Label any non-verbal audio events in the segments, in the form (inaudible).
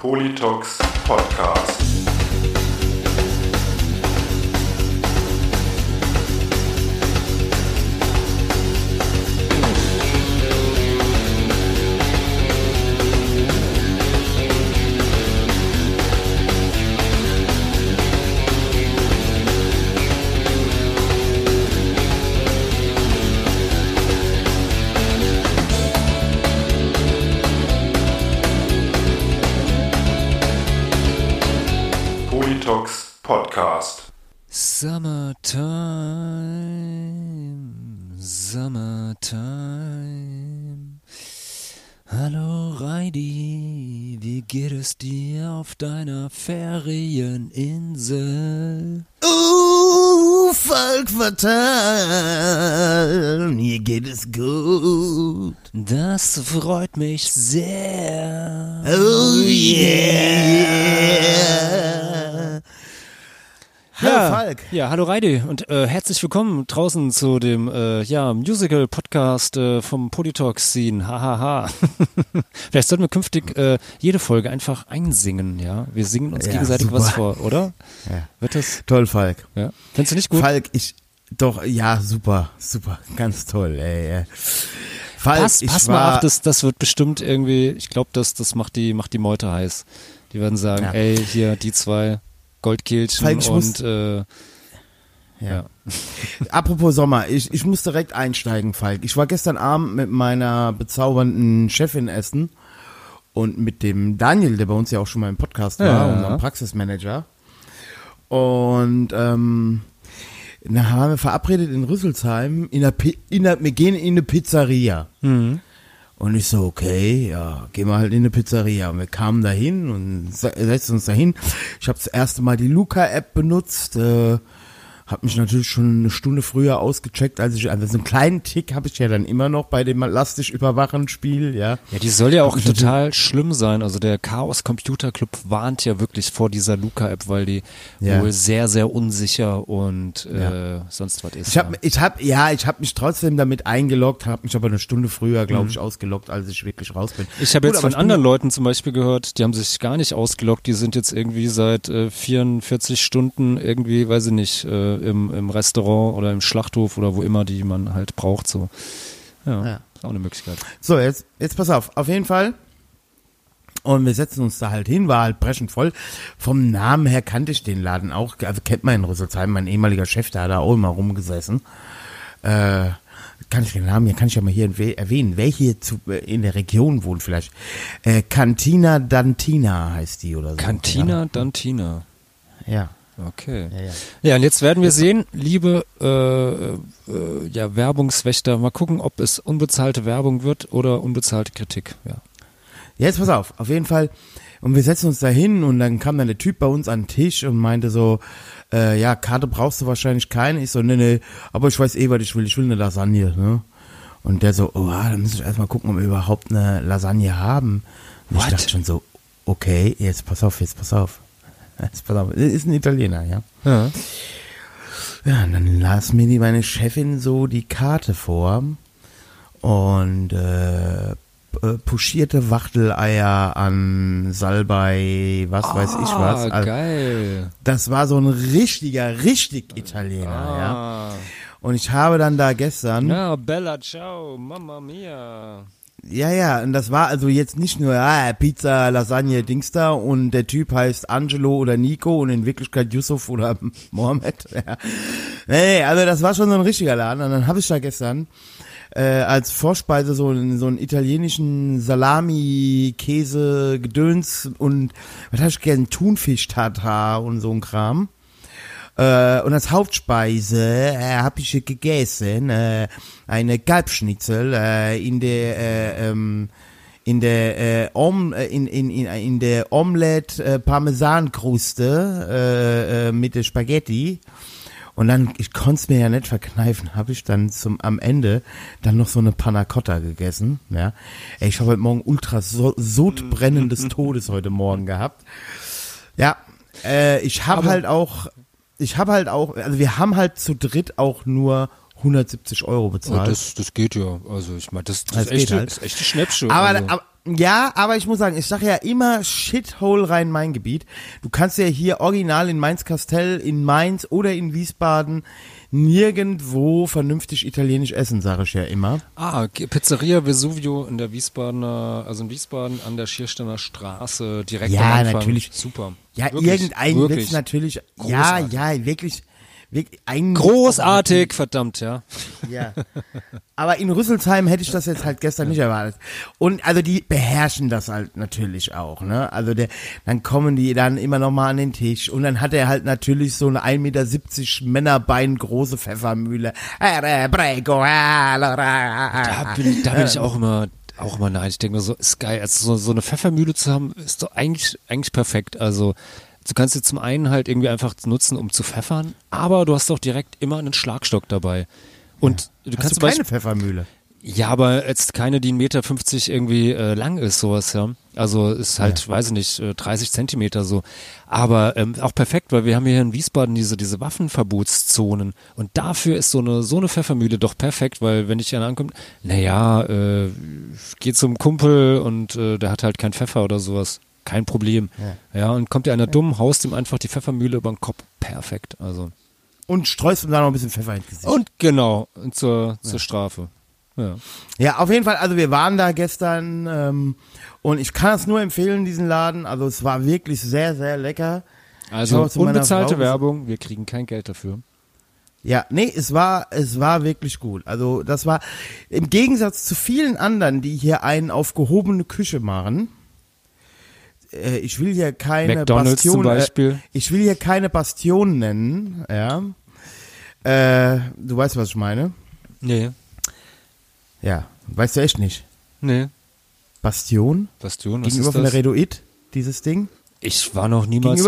Politox Podcast. Mir geht es gut. Das freut mich sehr. Oh yeah. Hallo ja, Falk. Ja, hallo Reidi und äh, herzlich willkommen draußen zu dem äh, ja, Musical-Podcast äh, vom Polytalk-Scene. Hahaha. (laughs) Vielleicht sollten wir künftig äh, jede Folge einfach einsingen, ja. Wir singen uns Ja, gegenseitig super. was vor, oder? Ja. Wird das? Toll, Falk. Ja. Findest du nicht gut? Falk, ich, doch, ja, super, super, ganz toll, ey. Falk, pass pass war, mal auf, das, das wird bestimmt irgendwie, ich glaube, das, das macht die, macht die Meute heiß. Die werden sagen, Ja. ey, hier, die zwei Goldkehlchen Falk, und muss- äh, ja. ja. (laughs) Apropos Sommer, ich, ich muss direkt einsteigen, Falk. Ich war gestern Abend mit meiner bezaubernden Chefin essen und mit dem Daniel, der bei uns ja auch schon mal im Podcast war, Ja. unserem Praxismanager. Und ähm, dann haben wir verabredet in Rüsselsheim, in der, in der, wir gehen in eine Pizzeria. Und ich so, okay, ja, gehen wir halt in eine Pizzeria. Und wir kamen dahin und se- setzten uns dahin. Ich habe das erste Mal die Luca-App benutzt. Äh, hab mich natürlich schon eine Stunde früher ausgecheckt, als ich, also so einen kleinen Tick habe ich ja dann immer noch bei dem Lass dich überwachen Spiel, ja. Ja, die soll ja auch total schlimm sein. Also der Chaos Computer Club warnt ja wirklich vor dieser Luca-App, weil die Ja. wohl sehr, sehr unsicher und äh, Ja. sonst was ist. Ich habe, ich hab, ja, ich habe mich trotzdem damit eingeloggt, habe mich aber eine Stunde früher, glaube ich, ausgeloggt, als ich wirklich raus bin. Ich habe jetzt von anderen Leuten zum Beispiel gehört, die haben sich gar nicht ausgeloggt, die sind jetzt irgendwie seit äh, 44 Stunden irgendwie, weiß ich nicht, äh, im, im Restaurant oder im Schlachthof oder wo immer, die man halt braucht. So. Ja, Ja. ist auch eine Möglichkeit. So, jetzt, jetzt pass auf, auf jeden Fall. Und wir setzen uns da halt hin, war halt brechend voll. Vom Namen her kannte ich den Laden auch, also kennt man in Rüsselsheim, mein ehemaliger Chef, der hat da auch immer rumgesessen. Äh, kann ich den Namen hier, kann ich ja mal hier erwäh- erwähnen, hier zu, äh, in der Region wohnt vielleicht. Äh, Cantina Dantina heißt die oder so. Cantina Dantina. Ja. Okay. Ja, ja. Ja, und jetzt werden wir sehen, liebe äh, äh, ja, Werbungswächter, mal gucken, ob es unbezahlte Werbung wird oder unbezahlte Kritik. Ja. Jetzt pass auf, auf jeden Fall. Und wir setzen uns da hin und dann kam dann der Typ bei uns an den Tisch und meinte so, äh, ja, Karte brauchst du wahrscheinlich keine. Ich so, nee, nee, aber ich weiß eh, was ich will. Ich will eine Lasagne, ne? Und der so, oh, dann muss ich erstmal gucken, ob wir überhaupt eine Lasagne haben. Und ich dachte schon so, okay, jetzt pass auf, jetzt pass auf. Jetzt (laughs) pass auf. Ist ein Italiener, ja. ja. Ja, und dann las mir die, meine Chefin so die Karte vor und äh, puschierte Wachteleier an Salbei, was weiß ich was. Ah, Also, geil. das war so ein richtiger, richtig Italiener, ja. Ah. Und ich habe dann da gestern, ja. Ja, Bella Ciao, Mamma Mia. Ja, und das war also jetzt nicht nur ah, Pizza, Lasagne, Dings da und der Typ heißt Angelo oder Nico und in Wirklichkeit Yusuf oder (laughs) Mohammed. (laughs) Ja. Nee, also das war schon so ein richtiger Laden. Und dann habe ich da gestern äh, als Vorspeise so, einen- so einen italienischen Salami, Käse, Gedöns und was habe ich gern? Thunfisch-Tatar und so ein Kram. Äh, und als Hauptspeise äh, habe ich gegessen äh, eine Kalbschnitzel äh, in der äh, ähm, in der äh, Om, äh, in, in, in, in der Omelette äh, Parmesankruste äh, äh, mit der Spaghetti und dann ich konnte es mir ja nicht verkneifen, habe ich dann zum am Ende dann noch so eine Panna Cotta gegessen, ja. Ey, ich habe heute Morgen ultra so, Sodbrennen des (laughs) Todes heute Morgen gehabt. Ja, äh, ich habe halt auch, ich habe halt auch, also wir haben halt zu dritt auch nur 170 Euro Oh, bezahlt. das, das geht ja. Also ich meine, das, das, Das ist, echt, geht halt. das ist echt ein Schnäppchen. aber, also. aber, ja, aber ich muss sagen, ich sage ja immer Shithole Rhein-Main-Gebiet. Du kannst ja hier original in Mainz-Kastell, in Mainz oder in Wiesbaden nirgendwo vernünftig italienisch essen, sage ich ja immer. Ah, Pizzeria Vesuvio in der Wiesbadener, also in Wiesbaden an der Schiersteiner Straße, direkt Ja, am Anfang. natürlich. Super. Ja, Wirklich, irgendein wirklich. wird's natürlich. Großartig. Ja, ja, wirklich. Wirklich ein Großartig, verdammt, ja. (laughs) Ja. Aber in Rüsselsheim hätte ich das jetzt halt gestern nicht erwartet. Und also die beherrschen das halt natürlich auch, ne? Also der, dann kommen die dann immer noch mal an den Tisch und dann hat er halt natürlich so eine 1,70 Meter Männerbein große Pfeffermühle. Da bin, da bin ich auch immer, auch immer nein. Ich denke mir so, ist geil. Also so, so eine Pfeffermühle zu haben, ist doch eigentlich, eigentlich perfekt. Also du kannst sie zum einen halt irgendwie einfach nutzen, um zu pfeffern, aber du hast doch direkt immer einen Schlagstock dabei. Und du Hast kannst du zum Beispiel, keine Pfeffermühle? ja, aber jetzt keine, die 1,50 Meter irgendwie äh, lang ist, sowas, ja. Also ist halt, weiß ich nicht, äh, 30 Zentimeter so. Aber ähm, auch perfekt, weil wir haben hier in Wiesbaden diese, diese Waffenverbotszonen. Und dafür ist so eine, so eine Pfeffermühle doch perfekt, weil wenn dich einer ankommt, naja, äh, geh zum Kumpel und äh, der hat halt kein Pfeffer oder sowas. Kein Problem. Ja, und kommt dir einer dumm, haust ihm einfach die Pfeffermühle über den Kopf. Perfekt. Also. Und streust ihm da noch ein bisschen Pfeffer ins Gesicht. Und genau, zur, zur Strafe. Ja. Ja, auf jeden Fall, also wir waren da gestern ähm, und ich kann es nur empfehlen, diesen Laden. Also es war wirklich sehr, sehr lecker. Also unbezahlte Frau. Werbung, wir kriegen kein Geld dafür. Ja, nee, es war, es war wirklich gut. Also das war im Gegensatz zu vielen anderen, die hier einen auf gehobene Küche machen. Äh, ich will hier keine McDonald's Bastion, zum Beispiel. Äh, ich will hier keine Bastion nennen, ja. Äh, du weißt, was ich meine? Nee, Ja, weißt du echt nicht. nee. Bastion? Bastion, was Gegenüber von der? Redoid, dieses Ding? Ich war noch niemals,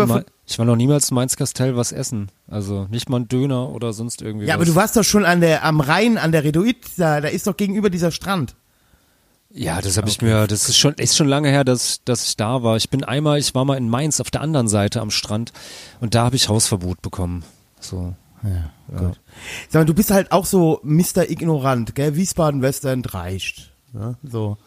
ich war noch niemals in Mainz-Kastell was essen. Also nicht mal ein Döner oder sonst irgendwie Ja, was. aber du warst doch schon an der, am Rhein, an der Redoid, da, da ist doch gegenüber dieser Strand. Ja, das habe ich mir, das ist schon, ist schon lange her, dass, dass ich da war. Ich bin einmal, ich war mal in Mainz auf der anderen Seite am Strand und da habe ich Hausverbot bekommen. So. Ja, gut. Sag mal, du bist halt auch so Mr. Ignorant, gell? Wiesbaden-Western reicht. Ja, so.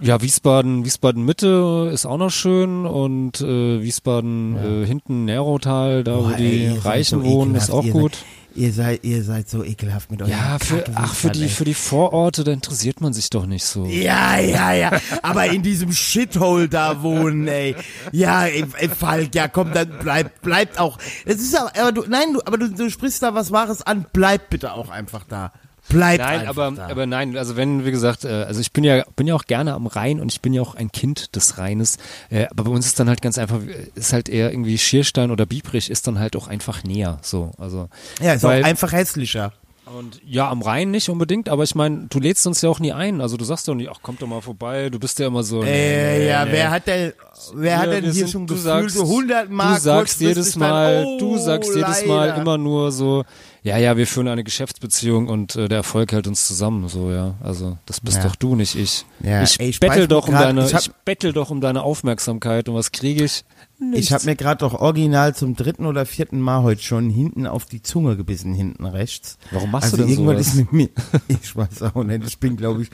Ja, Wiesbaden, Wiesbaden Mitte ist auch noch schön und äh, Wiesbaden äh, hinten Nerotal, da wo Boah, die ey, Reichen so wohnen, ist auch gut. Ihr seid, ihr seid so ekelhaft mit euch. Ja, für, ach, für die, für die Vororte, da interessiert man sich doch nicht so. Ja, ja, ja. Aber in diesem Shithole da wohnen, ey. Ja, ey, ey, Falk, ja, komm, dann bleib, bleibt auch. Das ist aber, aber du, nein, du, aber du, du sprichst da was Wahres an. Bleib bitte auch einfach da. Bleib Nein, aber, da. aber nein, also wenn, wie gesagt, äh, also ich bin ja, bin ja auch gerne am Rhein und ich bin ja auch ein Kind des Rheines, äh, aber bei uns ist dann halt ganz einfach, äh, ist halt eher irgendwie Schierstein oder Biebrich ist dann halt auch einfach näher, so, also. ja, ist weil- auch einfach hässlicher. Und ja, am Rhein nicht unbedingt, aber ich meine, du lädst uns ja auch nie ein, also du sagst doch nie, ach, komm doch mal vorbei, du bist ja immer so. Äh, nee, ja, nee. wer hat denn, wer hat Ja, denn wir hier sind- schon du gefühlt sagst, so 100 Mark Du sagst jedes Mal, oh, du sagst jedes Mal leider. immer nur so, ja, ja, wir führen eine Geschäftsbeziehung und äh, der Erfolg hält uns zusammen, so, ja. Also, das bist Ja. doch du, nicht ich. Ja, ich, ey, ich bettel doch um grad- deine, ich ich bettel doch um deine Aufmerksamkeit und was kriege ich? Ich habe mir gerade doch original zum dritten oder vierten Mal heute schon hinten auf die Zunge gebissen, hinten rechts. Warum machst also du denn irgendwann sowas? ist mit mir, (laughs) ich weiß auch nicht, ich bin glaube ich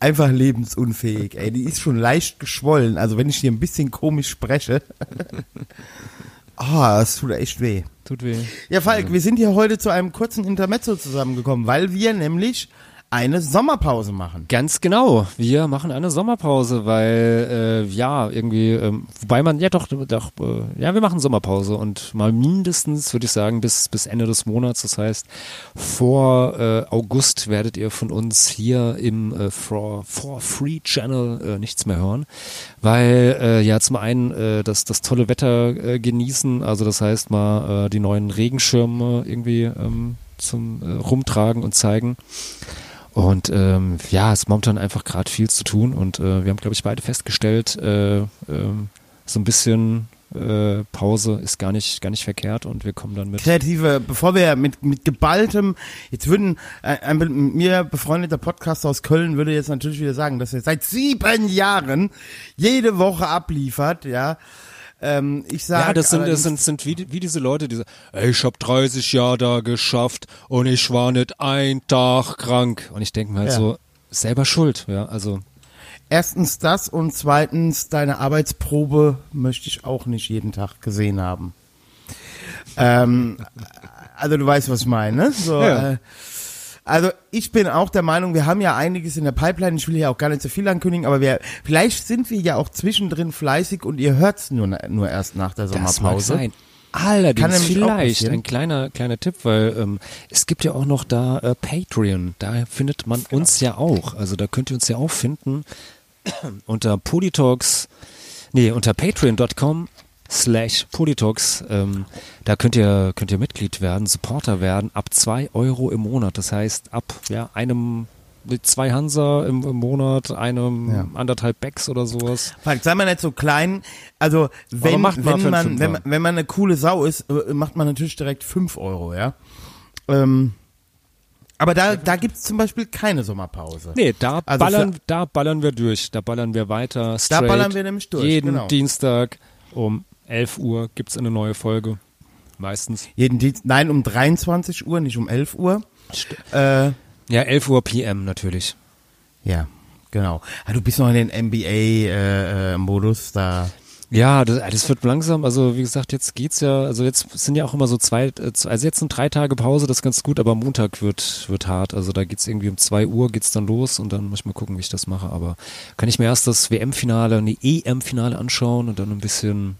einfach lebensunfähig. Ey, die ist schon leicht geschwollen. Also wenn ich hier ein bisschen komisch spreche, (laughs) ah, es tut echt weh. Tut weh. Ja, Falk, wir sind hier heute zu einem kurzen Intermezzo zusammengekommen, weil wir nämlich eine Sommerpause machen. Ganz genau. Wir machen eine Sommerpause, weil äh, ja irgendwie, ähm, wobei man ja doch, doch äh, ja, wir machen Sommerpause und mal mindestens, würde ich sagen, bis bis Ende des Monats. Das heißt, vor äh, August werdet ihr von uns hier im äh, For, For Free Channel äh, nichts mehr hören, weil äh, ja zum einen äh, das das tolle Wetter äh, genießen, also das heißt mal äh, die neuen Regenschirme irgendwie ähm, zum äh, rumtragen und zeigen. Und ähm, ja, es ist momentan einfach gerade viel zu tun und äh, wir haben, glaube ich, beide festgestellt, äh, ähm, so ein bisschen äh, Pause ist gar nicht, gar nicht verkehrt und wir kommen dann mit. kreative, bevor wir mit, mit geballtem, jetzt würden ein, ein mit mir befreundeter Podcaster aus Köln würde jetzt natürlich wieder sagen, dass er seit sieben Jahren jede Woche abliefert, ja. Ähm, ich sage, Ja, das sind, das sind, sind wie, wie diese Leute, die sagen, ey, ich habe 30 Jahre da geschafft und ich war nicht ein Tag krank. Und ich denke mir halt Ja. so, selber schuld, ja, also. Erstens das und zweitens deine Arbeitsprobe möchte ich auch nicht jeden Tag gesehen haben. Ähm, also du weißt, was ich meine. Ne? So, Ja. äh, also ich bin auch der Meinung, wir haben ja einiges in der Pipeline. Ich will ja auch gar nicht so viel ankündigen, aber wir, vielleicht sind wir ja auch zwischendrin fleißig und ihr hört's nur, nur erst nach der Das mag Sommerpause. sein. Allerdings vielleicht ein kleiner kleiner Tipp, weil ähm, es gibt ja auch noch da äh, Patreon. Da findet man Genau. uns ja auch. Also da könnt ihr uns ja auch finden (clears throat) unter Polytalks, nee unter Patreon.com slash Polytalks. Ähm, da könnt ihr könnt ihr Mitglied werden, Supporter werden ab zwei Euro im Monat. Das heißt ab ja einem mit zwei Hansa im, im Monat, einem Ja. anderthalb Becks oder sowas. Falk, sei mal nicht so klein. Also wenn, wenn, man, wenn, man, Fünfer. wenn man eine coole Sau ist, äh, macht man natürlich direkt 5 Euro, ja. Ähm, aber da, da gibt's zum Beispiel keine Sommerpause. Nee, da Also ballern, für- da ballern wir durch. Da ballern wir weiter. Straight. ballern wir nämlich durch, Jeden genau. Dienstag um 11 Uhr gibt's eine neue Folge. Meistens. Jeden Dienst, nein, um 23 Uhr, nicht um 11 Uhr. Äh, Ja, 11 Uhr PM natürlich. ja, genau. Ah, du bist noch in den NBA-Modus, da. Ja, das, das wird langsam, also wie gesagt, jetzt geht's ja, also jetzt sind ja auch immer so zwei, äh, also jetzt sind drei Tage Pause, das ist ganz gut, aber Montag wird, wird hart. Also da geht's irgendwie um zwei Uhr geht's dann los und dann muss ich mal gucken, wie ich das mache. Aber kann ich mir erst das WM-Finale, nee, EM-Finale anschauen und dann ein bisschen,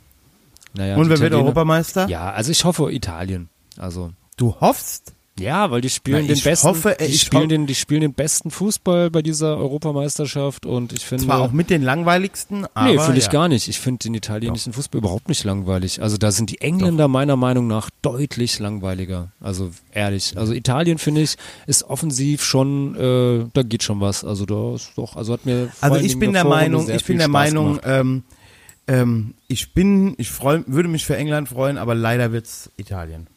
naja. Und wer wird Europameister? Ja, also ich hoffe Italien. Also Du hoffst? ja, weil die spielen Na, den besten, hoffe, die spielen den, die spielen den besten Fußball bei dieser Europameisterschaft und ich finde Zwar auch mit den langweiligsten, aber. Nee, finde ich ja. gar nicht. Ich finde den italienischen Fußball überhaupt nicht langweilig. Also da sind die Engländer meiner Meinung nach deutlich langweiliger. Also ehrlich. Also Italien finde ich ist offensiv schon, äh, da geht schon was. Also da ist doch, also hat mir Also ich bin in der Meinung, ich bin der Spaß Meinung, ähm, ähm, ich bin, ich freu, würde mich für England freuen, aber leider wird's Italien.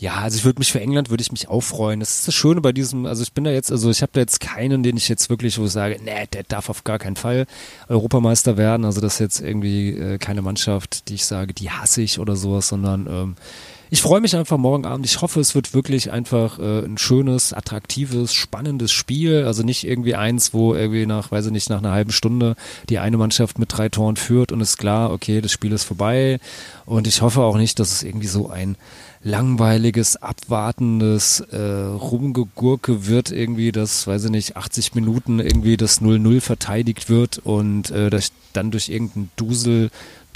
Ja, also ich würde mich für England würde ich mich auch freuen. Das ist das Schöne bei diesem, also ich bin da jetzt, also ich habe da jetzt keinen, den ich jetzt wirklich, wo ich sage, nee, der darf auf gar keinen Fall Europameister werden. Also das ist jetzt irgendwie äh, keine Mannschaft, die ich sage, die hasse ich oder sowas, sondern ähm, ich freue mich einfach morgen Abend. Ich hoffe, es wird wirklich einfach äh, ein schönes, attraktives, spannendes Spiel. Also nicht irgendwie eins, wo irgendwie nach, weiß ich nicht, nach einer halben Stunde die eine Mannschaft mit drei Toren führt und ist klar, okay, das Spiel ist vorbei. Und ich hoffe auch nicht, dass es irgendwie so ein langweiliges, abwartendes äh, Rumgegurke wird, irgendwie, das, weiß ich nicht, 80 Minuten irgendwie das 0-0 verteidigt wird und äh, das dann durch irgendein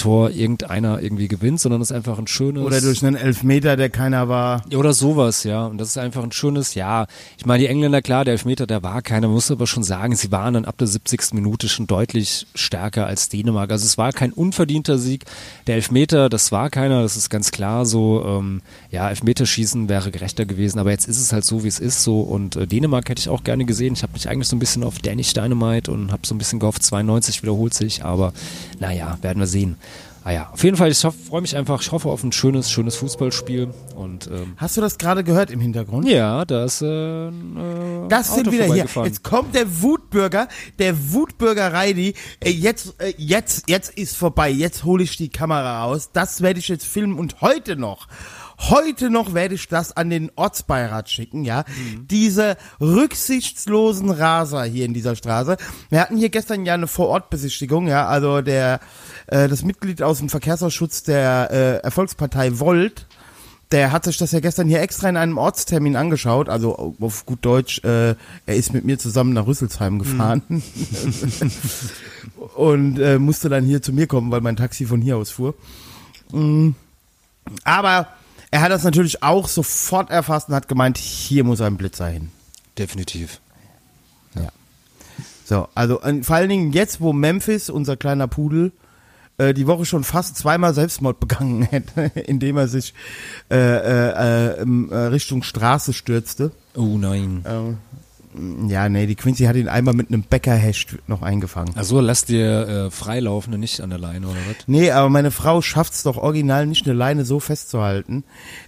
Duseltor irgendeiner irgendwie gewinnt, sondern es ist einfach ein schönes. Oder durch einen Elfmeter, der keiner war. Oder sowas, ja. Und das ist einfach ein schönes, ja. Ich meine, die Engländer, klar, der Elfmeter, der war keiner, man muss aber schon sagen, sie waren dann ab der 70. Minute schon deutlich stärker als Dänemark. Also es war kein unverdienter Sieg. Der Elfmeter, das war keiner, das ist ganz klar so. Ähm, ja, Elfmeterschießen wäre gerechter gewesen, aber jetzt ist es halt so, wie es ist so. Und äh, Dänemark hätte ich auch gerne gesehen. Ich habe mich eigentlich so ein bisschen auf Danish Dynamite und habe so ein bisschen gehofft, 92 wiederholt sich, aber naja, werden wir sehen. Ah ja, auf jeden Fall, ich freue mich einfach, ich hoffe auf ein schönes, schönes Fußballspiel und ähm, Hast du das gerade gehört im Hintergrund? ja, da ist äh, äh, Das Auto sind wieder hier. Jetzt kommt der Wutbürger, der Wutbürger Reidi. Äh, Jetzt, äh, jetzt, jetzt ist vorbei. Jetzt hole ich die Kamera raus. Das werde ich jetzt filmen und heute noch. Heute noch werde ich das an den Ortsbeirat schicken, ja. Diese rücksichtslosen Raser hier in dieser Straße. Wir hatten hier gestern ja eine Vorortbesichtigung, ja. Also der, äh, das Mitglied aus dem Verkehrsausschuss der äh, Erfolgspartei Volt, der hat sich das ja gestern hier extra in einem Ortstermin angeschaut. Also auf gut Deutsch, äh, er ist mit mir zusammen nach Rüsselsheim gefahren (laughs) und äh, musste dann hier zu mir kommen, weil mein Taxi von hier aus fuhr. Mm. Aber er hat das natürlich auch sofort erfasst und hat gemeint, hier muss ein Blitzer hin. Definitiv. So, also vor allen Dingen jetzt, wo Memphis, unser kleiner Pudel, äh, die Woche schon fast zweimal Selbstmord (laughs) begangen hätte, indem er sich äh, äh, äh, äh, Richtung Straße stürzte. Oh nein. Ähm, ja, nee, die Quincy hat ihn einmal mit einem Bäckerhecht noch eingefangen. Also lass dir äh, Freilaufende nicht an der Leine oder was? Nee, aber meine Frau schafft's doch original nicht eine Leine so festzuhalten,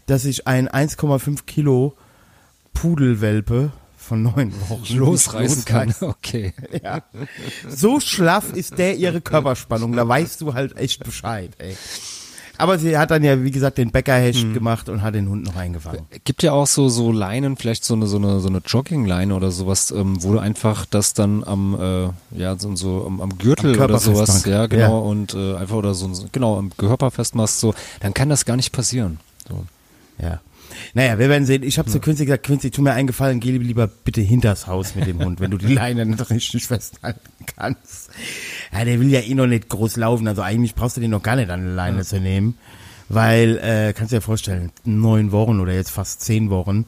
dass ich ein 1,5 Kilo Pudelwelpe von neun Wochen Losreißen kann. (laughs) Okay. Ja. So schlaff ist der ihre Körperspannung, da weißt du halt echt Bescheid, ey. Aber sie hat dann ja, wie gesagt, den Bäcker-Hecht gemacht und hat den Hund noch eingefangen. Gibt ja auch so so Leinen, vielleicht so eine so eine so eine Joggingleine oder sowas, ähm, wo du einfach das dann am äh, ja so, so am, am Gürtel Am oder sowas, ja genau Ja. und äh, einfach oder so genau am Körper festmachst, so, dann kann das gar nicht passieren. So. Ja. Naja, wir werden sehen. Ich habe zu Quincy gesagt, Quincy, tu mir einen Gefallen, geh lieber bitte hinters Haus mit dem Hund, wenn du die Leine (laughs) nicht richtig festhalten kannst. Ja, der will ja eh noch nicht groß laufen, also eigentlich brauchst du den noch gar nicht an die Leine zu nehmen, weil, äh, kannst du dir vorstellen, neun Wochen oder jetzt fast zehn Wochen,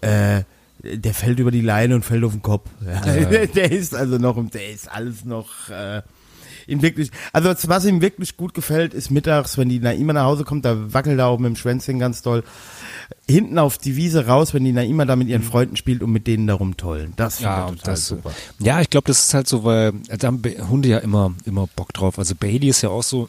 äh, der fällt über die Leine und fällt auf den Kopf. Ja, (laughs) Der ist also noch, der ist alles noch, äh, ihm wirklich, also was ihm wirklich gut gefällt, ist mittags, wenn die Naima nach Hause kommt, da wackelt er auch mit dem Schwänzchen ganz doll. Hinten auf die Wiese raus, wenn die Naima da mit ihren Freunden spielt und mit denen darum tollen. Das finde Ja, ich total das, super. ja, ich glaube, das ist halt so, weil äh, da haben Be- Hunde ja immer, immer Bock drauf. Also Bailey ist ja auch so,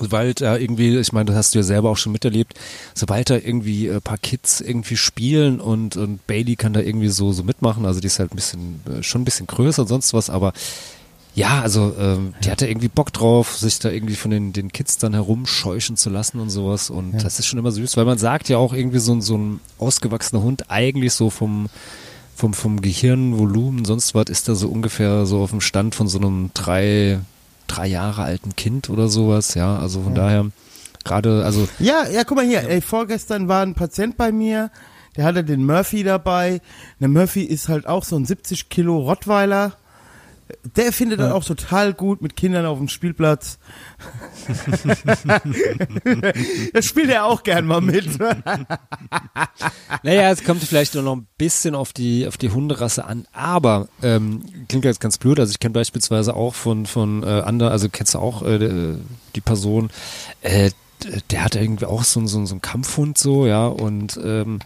sobald da irgendwie, ich meine, das hast du ja selber auch schon miterlebt, sobald da irgendwie ein paar Kids irgendwie spielen und, und Bailey kann da irgendwie so, so mitmachen, also die ist halt ein bisschen, äh, schon ein bisschen größer und sonst was, aber ja, also ähm, die hat da irgendwie Bock drauf, sich da irgendwie von den, den Kids dann herumscheuchen zu lassen und sowas. Und das ist schon immer süß, weil man sagt ja auch irgendwie so, ein- so ein ausgewachsener Hund eigentlich so vom, vom, vom Gehirnvolumen, sonst was, ist da so ungefähr so auf dem Stand von so einem drei, drei Jahre alten Kind oder sowas. Ja, also von daher gerade, also Ja, ja, guck mal hier, ey, vorgestern war ein Patient bei mir, der hatte den Murphy dabei. Der Murphy ist halt auch so ein 70 Kilo Rottweiler. Der findet das auch total gut mit Kindern auf dem Spielplatz. (laughs) das spielt er auch gern mal mit. Naja, es kommt vielleicht nur noch ein bisschen auf die, auf die Hunderasse an, aber ähm, klingt jetzt ganz blöd. Also ich kenne beispielsweise auch von, von äh, anderen, also kennst du auch äh, die Person, äh, der hat irgendwie auch so, einen- so, so einen Kampfhund so, ja, und ähm,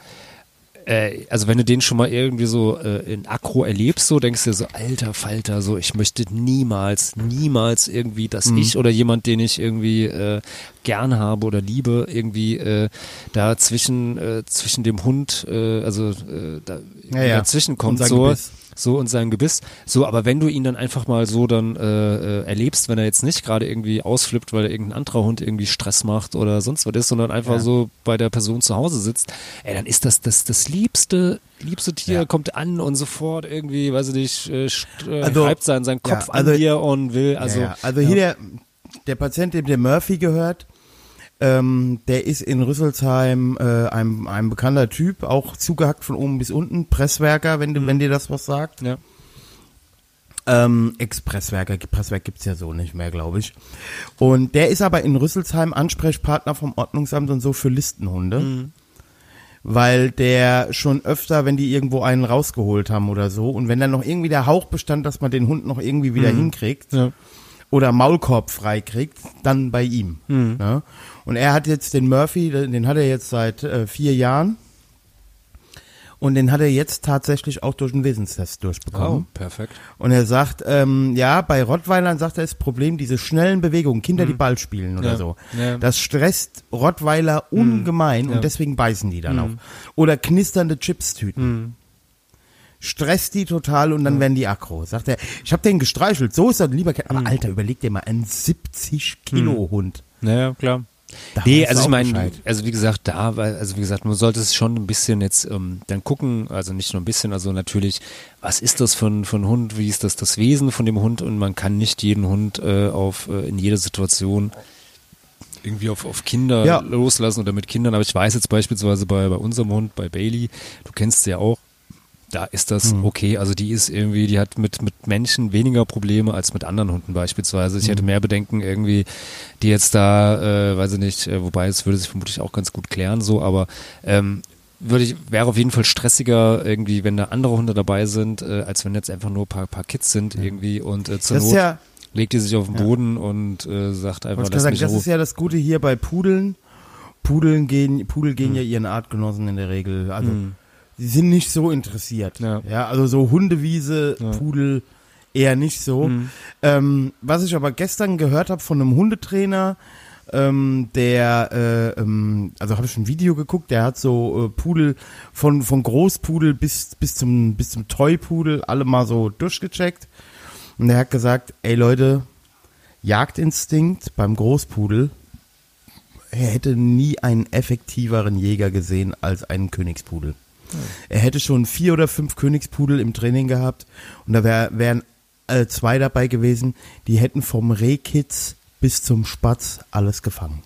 äh, also wenn du den schon mal irgendwie so äh, in Akro erlebst, so denkst du dir so, alter Falter, so ich möchte niemals, niemals irgendwie, dass ich oder jemand, den ich irgendwie äh, gern habe oder liebe, irgendwie äh, da zwischen äh, zwischen dem Hund, äh, also äh, da Ja, ja. dazwischen kommt so. Gebiss. So und sein Gebiss. So, aber wenn du ihn dann einfach mal so dann äh, äh, erlebst, wenn er jetzt nicht gerade irgendwie ausflippt, weil irgendein anderer Hund irgendwie Stress macht oder sonst was ist, sondern einfach Ja. so bei der Person zu Hause sitzt, ey, dann ist das das, das liebste, liebste Tier, Ja. kommt an und sofort irgendwie, weiß ich nicht, äh, äh, Also, reibt sein, seinen Kopf ja, also- an dir und will, also, also hier der, der Patient, dem der Murphy gehört, ähm, der ist in Rüsselsheim äh, ein, ein bekannter Typ, auch zugehackt von oben bis unten, Presswerker, wenn, du, wenn dir das was sagt. ja. Ähm, Expresswerker, Presswerk gibt's ja so nicht mehr, glaube ich. Und der ist aber in Rüsselsheim Ansprechpartner vom Ordnungsamt und so für Listenhunde. Weil der schon öfter, wenn die irgendwo einen rausgeholt haben oder so, und wenn dann noch irgendwie der Hauch bestand, dass man den Hund noch irgendwie wieder hinkriegt, Ja. Oder Maulkorb freikriegt, dann bei ihm. Ja? Und er hat jetzt den Murphy, den hat er jetzt seit äh, vier Jahren. Und den hat er jetzt tatsächlich auch durch einen Wesenstest durchbekommen. Oh, perfekt. Und er sagt, ähm, ja, bei Rottweilern sagt er, das Problem diese schnellen Bewegungen, Kinder, die Ball spielen oder Ja. so. Ja. Das stresst Rottweiler ungemein Ja. und deswegen beißen die dann auch. Oder knisternde Chipstüten. Stresst die total und dann werden die aggro. Sagt er, ich habe den gestreichelt, so ist das lieber. kein- Aber Alter, überleg dir mal, ein 70 Kilo Hund. Naja, klar. Da nee, also ich meine, also wie gesagt, da, also wie gesagt, man sollte es schon ein bisschen jetzt ähm, dann gucken, also nicht nur ein bisschen, also natürlich, was ist das für ein, für ein Hund, wie ist das das Wesen von dem Hund und man kann nicht jeden Hund äh, auf äh, in jeder Situation irgendwie auf, auf Kinder Ja. loslassen oder mit Kindern, aber ich weiß jetzt beispielsweise bei, bei unserem Hund, bei Bailey, du kennst sie ja auch, da ist das Mhm. okay. Also die ist irgendwie, die hat mit, mit Menschen weniger Probleme als mit anderen Hunden beispielsweise. Ich Mhm. hätte mehr Bedenken irgendwie, die jetzt da, äh, weiß ich nicht, äh, wobei es würde sich vermutlich auch ganz gut klären so, aber ähm, würde ich, wäre auf jeden Fall stressiger irgendwie, wenn da andere Hunde dabei sind, äh, als wenn jetzt einfach nur ein paar, paar Kids sind irgendwie und äh, zur Das Not ja, legt die sich auf den Boden und äh, sagt einfach, lass sagen, mich das ist ja das Gute hier bei Pudeln. Pudeln gehen, Pudel gehen ja ihren Artgenossen in der Regel. Also, die sind nicht so interessiert. Ja. Ja, also so Hundewiese, Ja. Pudel eher nicht so. Ähm, was ich aber gestern gehört habe von einem Hundetrainer, ähm, der, äh, ähm, also habe ich ein Video geguckt, der hat so äh, Pudel von, von Großpudel bis, bis zum, bis zum Toy-Pudel alle mal so durchgecheckt. Und der hat gesagt, ey Leute, Jagdinstinkt beim Großpudel er hätte nie einen effektiveren Jäger gesehen als einen Königspudel. Er hätte schon vier oder fünf Königspudel im Training gehabt und da wär, wären äh, zwei dabei gewesen, die hätten vom Rehkitz bis zum Spatz alles gefangen.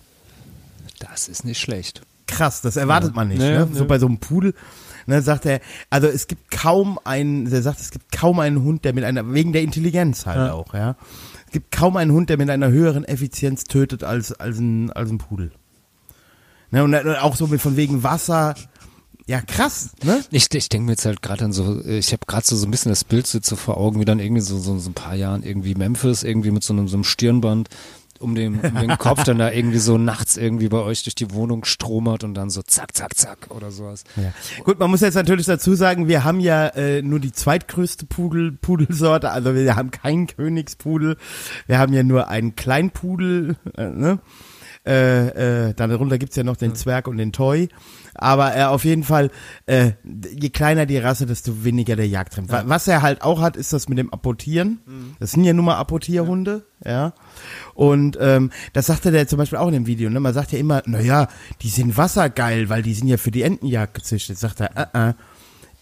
Das ist nicht schlecht. Krass, das erwartet man nicht. Nee, ne? So bei so einem Pudel. Ne, sagt er, also es gibt kaum einen, er sagt, es gibt kaum einen Hund, der mit einer, wegen der Intelligenz halt Ja. auch, ja. Es gibt kaum einen Hund, der mit einer höheren Effizienz tötet als, als, ein, als ein Pudel. Ne, und dann auch so mit von wegen Wasser. Ja, krass, ne? Ich, ich denke mir jetzt halt gerade an so, ich habe gerade so, so ein bisschen das Bild so, vor Augen, wie dann irgendwie so, so, so ein paar Jahren irgendwie Memphis irgendwie mit so einem, so einem Stirnband um den, um den (laughs) Kopf dann da irgendwie so nachts irgendwie bei euch durch die Wohnung stromert und dann so zack, zack, zack oder sowas. Ja. Gut, man muss jetzt natürlich dazu sagen, wir haben ja äh, nur die zweitgrößte Pudel, Pudelsorte, also wir haben keinen Königspudel, wir haben ja nur einen Kleinpudel, äh, ne? Äh, äh, dann darunter gibt's ja noch den Zwerg und den Toy. Aber äh, auf jeden Fall, äh, je kleiner die Rasse, desto weniger der Jagdtrend. Wa- Was er halt auch hat, ist das mit dem Apportieren. Das sind ja nun mal Apportierhunde, ja. Und ähm, das sagte der zum Beispiel auch in dem Video. Ne? Man sagt ja immer, na ja, die sind wassergeil, weil die sind ja für die Entenjagd gezüchtet. Sagt er, äh, äh,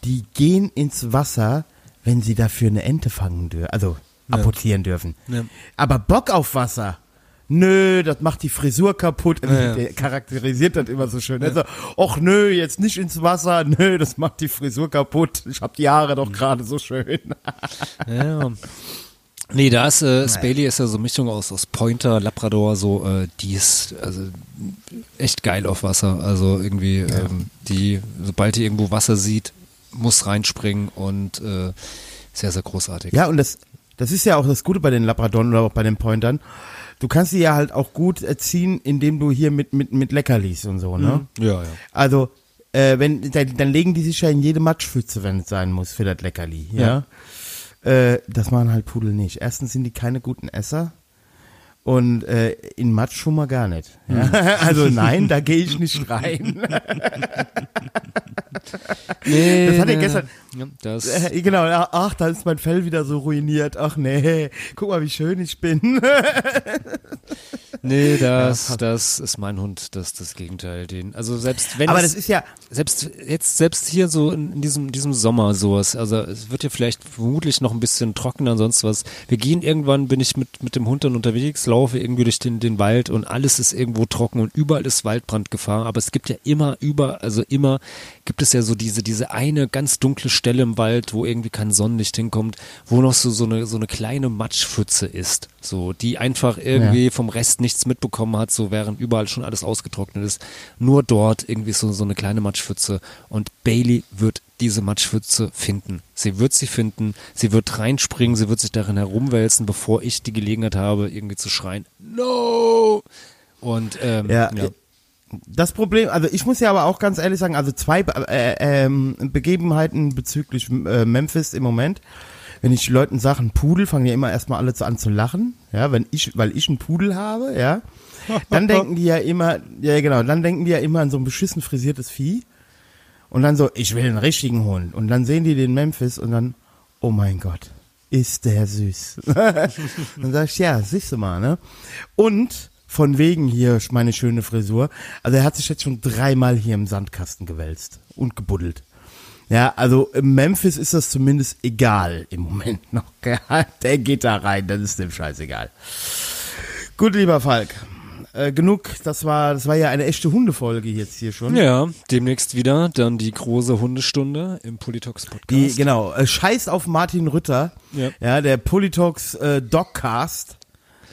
die gehen ins Wasser, wenn sie dafür eine Ente fangen dürfen, also apportieren dürfen. Ja. Aber Bock auf Wasser. Nö, das macht die Frisur kaputt. ja. Der charakterisiert das immer so schön. Also, och nö, jetzt nicht ins Wasser. Nö, das macht die Frisur kaputt. Ich hab die Haare doch gerade so schön. (laughs) Ja. Nee, da ist äh, Spaley ist ja so eine Mischung aus, aus Pointer, Labrador, so, äh, die ist also echt geil auf Wasser. Also irgendwie, ähm, die, sobald die irgendwo Wasser sieht, muss reinspringen und äh, sehr, sehr großartig. Ja, und das, das ist ja auch das Gute bei den Labradoren oder auch bei den Pointern. Du kannst sie ja halt auch gut erziehen, indem du hier mit, mit, mit Leckerlis und so, ne? Ja, ja. Also, äh, wenn, dann, dann legen die sich ja in jede Matschpfütze, wenn es sein muss, für das Leckerli, ja. Äh, das machen halt Pudel nicht. Erstens sind die keine guten Esser. Und äh, in Matsch schon mal gar nicht. Ja? (laughs) Also nein, da gehe ich nicht rein. (laughs) Nee, Das hat er nee. gestern- Ja, das, Äh, genau, ach, da ist mein Fell wieder so ruiniert. Ach nee, guck mal, wie schön ich bin. nee, (laughs) das, das ist mein Hund, das das Gegenteil. Den, also selbst wenn Aber es, das ist ja, selbst jetzt selbst hier so in, in diesem diesem Sommer sowas also es wird ja vielleicht vermutlich noch ein bisschen trockener und sonst was wir gehen irgendwann bin ich mit mit dem Hund dann unterwegs laufe irgendwie durch den den Wald und alles ist irgendwo trocken und überall ist Waldbrandgefahr. Aber es gibt ja immer über also immer gibt es ja so diese diese eine ganz dunkle Stelle im Wald wo irgendwie kein Sonnenlicht hinkommt wo noch so so eine so eine kleine Matschpfütze ist so die einfach irgendwie vom Rest nichts mitbekommen hat so während überall schon alles ausgetrocknet ist. Nur dort irgendwie so so eine kleine Matschpfütze und Bailey wird diese Matschpfütze finden. Sie wird sie finden, sie wird reinspringen, sie wird sich darin herumwälzen, bevor ich die Gelegenheit habe, irgendwie zu schreien, no! Und ähm, ja, ja. das Problem, also ich muss ja aber auch ganz ehrlich sagen, also zwei äh, ähm, Begebenheiten bezüglich äh, Memphis im Moment. Wenn ich Leuten Sachen Pudel, fangen ja immer erstmal alle zu- an zu lachen, ja, wenn ich, weil ich einen Pudel habe, ja. (laughs) Dann denken die ja immer, ja genau, dann denken die ja immer an so ein beschissen frisiertes Vieh. Und dann so, ich will einen richtigen Hund. Und dann sehen die den Memphis und dann, oh mein Gott, ist der süß. (laughs) dann sag ich, ja, siehst du mal, ne? Und von wegen hier meine schöne Frisur. Also er hat sich jetzt schon dreimal hier im Sandkasten gewälzt und gebuddelt. Ja, also Memphis ist das zumindest egal im Moment (laughs) noch. Der geht da rein, das ist dem scheißegal. Gut, lieber Falk. Äh, genug, das war, das war ja eine echte Hundefolge jetzt hier schon. ja, demnächst wieder dann die große Hundestunde im Politox Podcast. Die, genau, äh, scheiß auf Martin Rütter. Ja. Ja, der Politox äh, Dogcast.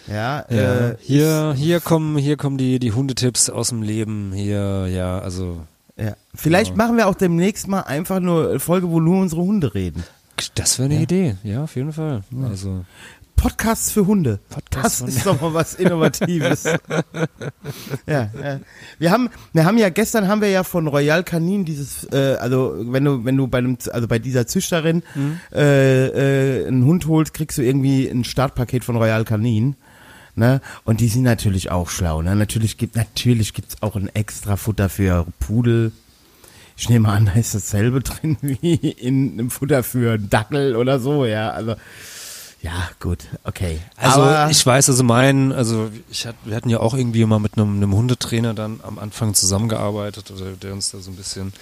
Ja, ja, äh, hier, hier kommen, hier kommen die, die Hundetipps aus dem Leben. Hier, ja, also ja. Vielleicht machen wir auch demnächst mal einfach nur eine Folge, wo nur unsere Hunde reden. Das wäre eine Idee, ja, auf jeden Fall. Also Podcasts für Hunde. Podcasts das ist doch mal was Innovatives. (laughs) ja, ja. Wir haben, wir haben ja gestern haben wir ja von Royal Canin dieses, äh, also wenn du, wenn du bei einem, also bei dieser Züchterin äh, äh, einen Hund holst, kriegst du irgendwie ein Startpaket von Royal Canin. Ne? Und die sind natürlich auch schlau. Ne? Natürlich gibt natürlich gibt's auch ein extra Futter für Pudel. Ich nehme an, da ist dasselbe (laughs) drin wie in einem Futter für einen Dackel oder so, ja. Also Ja, gut, okay. Also Aber ich weiß, also mein, also ich hat, wir hatten ja auch irgendwie mal mit einem, einem Hundetrainer dann am Anfang zusammengearbeitet, oder der uns da so ein bisschen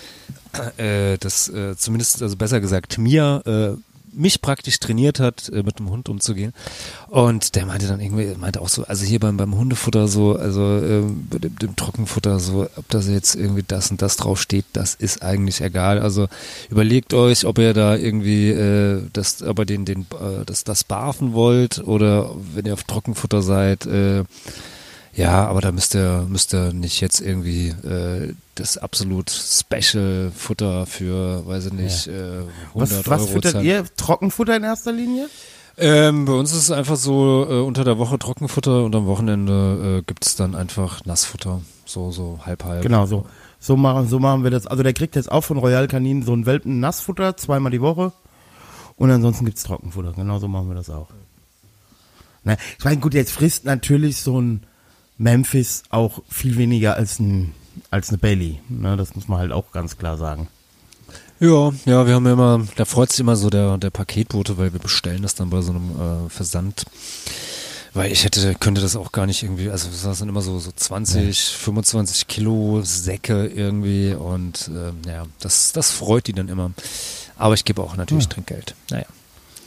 äh, das äh, zumindest, also besser gesagt, mir äh, mich praktisch trainiert hat, äh, mit dem Hund umzugehen. Und der meinte dann irgendwie, meinte auch so, also hier beim, beim Hundefutter so, also äh, bei dem, dem Trockenfutter so, ob das jetzt irgendwie das und das draufsteht, das ist eigentlich egal. Also überlegt euch, ob ihr da irgendwie äh, das, aber den, den, äh, das, das barfen wollt oder wenn ihr auf Trockenfutter seid, äh, ja, aber da müsst ihr, müsst ihr nicht jetzt irgendwie äh, das absolut Special Futter für, weiß ich nicht, äh, 100 was, was Euro füttert zahlen. ihr? Trockenfutter in erster Linie? Ähm, bei uns ist es einfach so äh, unter der Woche Trockenfutter und am Wochenende äh, gibt es dann einfach Nassfutter. So, so halb halb. Genau, so. So machen, so machen wir das. Also der kriegt jetzt auch von Royal Canin so ein Welpen Nassfutter, zweimal die Woche. Und ansonsten gibt's Trockenfutter. Genau so machen wir das auch. Ne? Ich meine, gut, jetzt frisst natürlich so ein Memphis auch viel weniger als ein als eine Bailey. Ne? Das muss man halt auch ganz klar sagen. Ja, ja, wir haben ja immer, da freut sich immer so der, der Paketbote, weil wir bestellen das dann bei so einem äh, Versand. Weil ich hätte, könnte das auch gar nicht irgendwie, also das sind immer so, so 20, 25 Kilo Säcke irgendwie und ähm, ja, das, das freut die dann immer. Aber ich gebe auch natürlich Trinkgeld. Naja.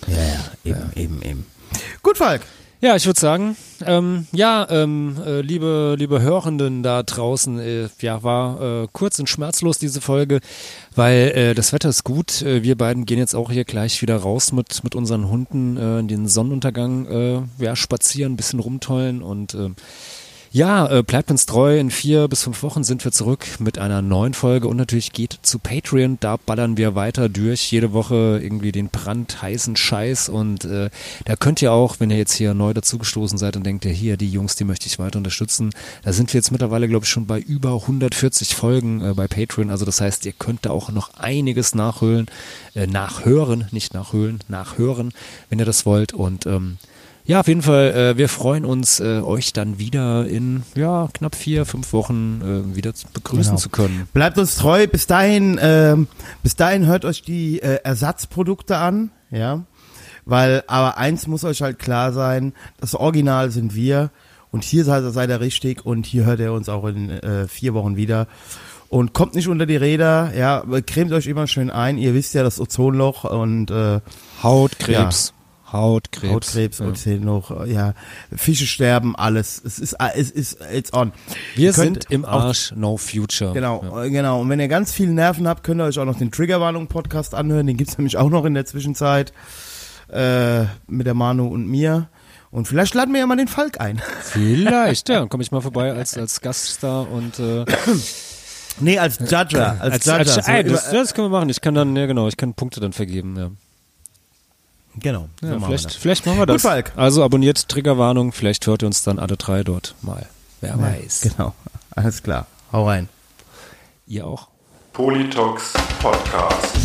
Ja, ja, eben, eben, eben. Gut, Falk. Ja, ich würde sagen, ähm, ja, ähm, äh, liebe, liebe Hörenden da draußen, äh, ja, war äh, kurz und schmerzlos diese Folge, weil äh, das Wetter ist gut. Äh, wir beiden gehen jetzt auch hier gleich wieder raus mit, mit unseren Hunden äh, in den Sonnenuntergang, äh, ja, spazieren, bisschen rumtollen und äh, ja, äh, bleibt uns treu. In vier bis fünf Wochen sind wir zurück mit einer neuen Folge und natürlich geht zu Patreon. Da ballern wir weiter durch. Jede Woche irgendwie den brandheißen Scheiß und äh, da könnt ihr auch, wenn ihr jetzt hier neu dazugestoßen seid und denkt, ja hier, die Jungs, die möchte ich weiter unterstützen. Da sind wir jetzt mittlerweile, glaube ich, schon bei über 140 Folgen äh, bei Patreon. Also das heißt, ihr könnt da auch noch einiges nachhören, äh, nachhören, nicht nachhören, nachhören, wenn ihr das wollt. Und ähm, ja, auf jeden Fall, äh, wir freuen uns, äh, euch dann wieder in ja, knapp vier, fünf Wochen äh, wieder zu- begrüßen Genau. zu können. Bleibt uns treu. Bis dahin, ähm, bis dahin hört euch die äh, Ersatzprodukte an, ja. Weil, aber eins muss euch halt klar sein, das Original sind wir und hier seid, seid ihr richtig und hier hört ihr uns auch in äh, vier Wochen wieder. Und kommt nicht unter die Räder, ja, cremt euch immer schön ein. Ihr wisst ja das Ozonloch und äh, Hautkrebs. Hautkrebs. Hautkrebs ja. und noch, ja, Fische sterben, alles. Es ist, es ist, it's on. Wir Ihr sind im auch- Arsch, no future. Genau, Ja. äh, genau. Und wenn ihr ganz viel Nerven habt, könnt ihr euch auch noch den Triggerwarnung-Podcast anhören. Den gibt's (laughs) nämlich auch noch in der Zwischenzeit äh, mit der Manu und mir. Und vielleicht laden wir ja mal den Falk ein. (laughs) Vielleicht, ja, dann komme ich mal vorbei als, als Gaststar und äh, nee, als Judger. Als, als, Judger. als, so ey, das, über- das können wir machen. Ich kann dann, ja genau, ich kann Punkte dann vergeben. Ja. Genau. so Ja, machen wir vielleicht, das. vielleicht machen wir Gut, das. Falk. Also abonniert Triggerwarnung, vielleicht hört ihr uns dann alle drei dort mal. Wer weiß. Genau. (laughs) Alles klar. Hau rein. Ihr auch. Politox Podcast.